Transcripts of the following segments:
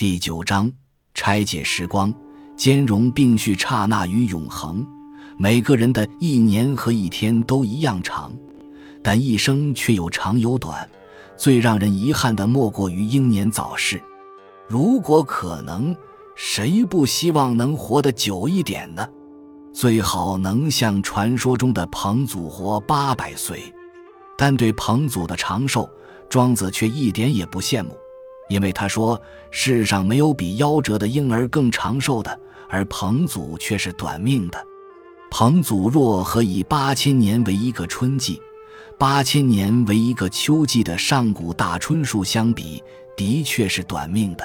第九章拆解时光，兼容并蓄刹那与永恒。每个人的一年和一天都一样长，但一生却有长有短。最让人遗憾的莫过于英年早逝。如果可能，谁不希望能活得久一点呢？最好能像传说中的彭祖活八百岁。但对彭祖的长寿，庄子却一点也不羡慕，因为他说世上没有比夭折的婴儿更长寿的，而彭祖却是短命的。彭祖若和以八千年为一个春季。八千年为一个秋季的上古大椿树相比，的确是短命的。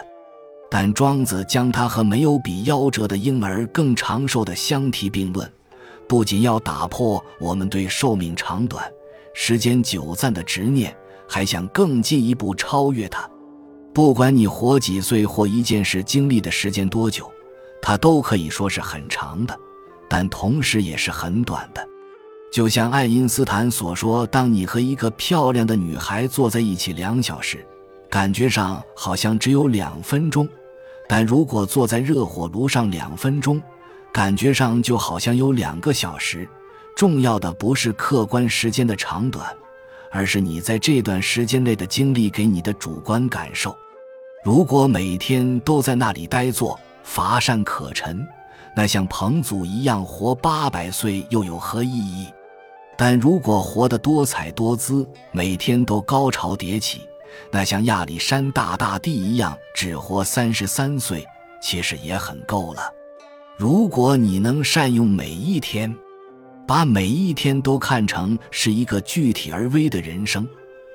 但庄子将它和没有比夭折的婴儿更长寿的相提并论，不仅要打破我们对寿命长短、时间久暂的执念，还想更进一步超越它。不管你活几岁或一件事经历的时间多久，它都可以说是很长的，但同时也是很短的。就像爱因斯坦所说：“当你和一个漂亮的女孩坐在一起两小时，感觉上好像只有两分钟；但如果坐在热火炉上两分钟，感觉上就好像有两个小时。重要的不是客观时间的长短，而是你在这段时间内的经历给你的主观感受。如果每天都在那里呆坐，乏善可陈，那像彭祖一样活八百岁又有何意义？”但如果活得多彩多姿，每天都高潮迭起，那像亚历山大大帝一样只活三十三岁，其实也很够了。如果你能善用每一天，把每一天都看成是一个具体而微的人生，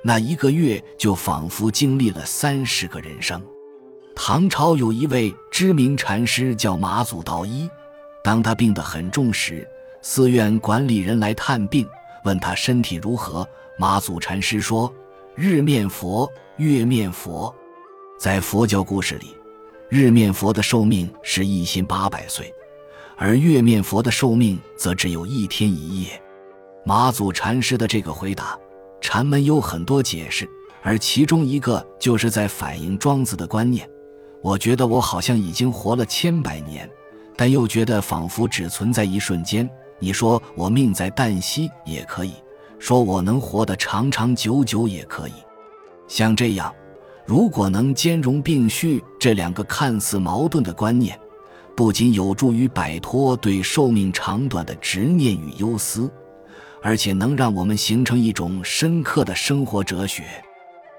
那一个月就仿佛经历了三十个人生。唐朝有一位知名禅师叫马祖道一，当他病得很重时。寺院管理人来探病，问他身体如何。马祖禅师说：“日面佛，月面佛。”在佛教故事里，日面佛的寿命是一心八百岁，而月面佛的寿命则只有一天一夜。马祖禅师的这个回答，禅门有很多解释，而其中一个就是在反映庄子的观念。我觉得我好像已经活了千百年，但又觉得仿佛只存在一瞬间。你说我命在旦夕也可以说我能活得长长久久也可以，像这样，如果能兼容并蓄这两个看似矛盾的观念，不仅有助于摆脱对寿命长短的执念与忧思，而且能让我们形成一种深刻的生活哲学。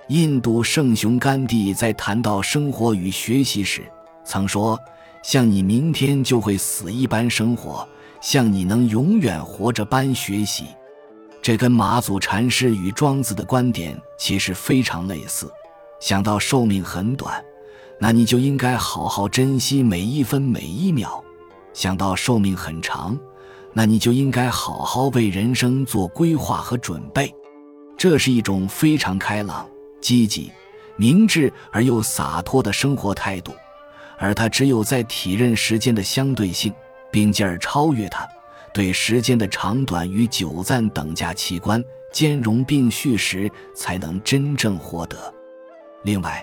印度圣雄甘地在谈到生活与学习时，曾说：“像你明天就会死一般生活。”像你能永远活着般学习，这跟马祖禅师与庄子的观点其实非常类似。想到寿命很短，那你就应该好好珍惜每一分每一秒；想到寿命很长，那你就应该好好为人生做规划和准备。这是一种非常开朗、积极、明智而又洒脱的生活态度，而他只有在体认时间的相对性。并进而超越它，对时间的长短与久暂等价器官兼容并蓄时，才能真正获得。另外，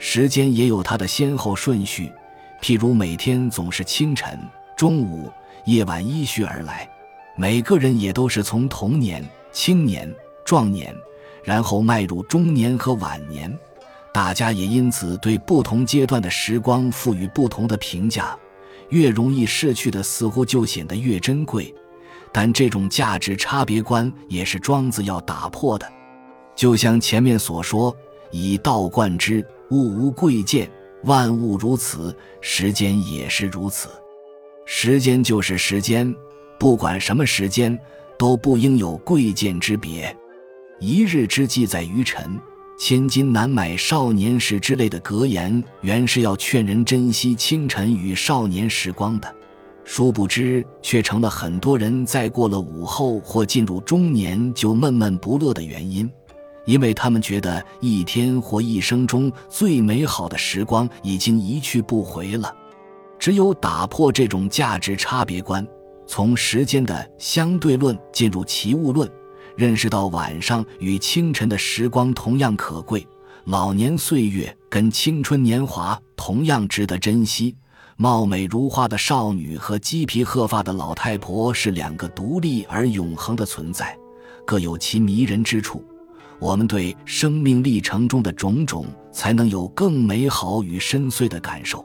时间也有它的先后顺序，譬如每天总是清晨、中午、夜晚依序而来。每个人也都是从童年、青年、壮年，然后迈入中年和晚年，大家也因此对不同阶段的时光赋予不同的评价。越容易逝去的，似乎就显得越珍贵，但这种价值差别观也是庄子要打破的。就像前面所说：“以道贯之，物无贵贱，万物如此，时间也是如此。时间就是时间，不管什么时间，都不应有贵贱之别。一日之计在于晨。”千金难买少年时之类的格言，原是要劝人珍惜清晨与少年时光的，殊不知却成了很多人在过了午后或进入中年就闷闷不乐的原因，因为他们觉得一天或一生中最美好的时光已经一去不回了。只有打破这种价值差别观，从时间的相对论进入齐物论。认识到晚上与清晨的时光同样可贵，老年岁月跟青春年华同样值得珍惜。貌美如花的少女和鸡皮鹤发的老太婆是两个独立而永恒的存在，各有其迷人之处。我们对生命历程中的种种，才能有更美好与深邃的感受。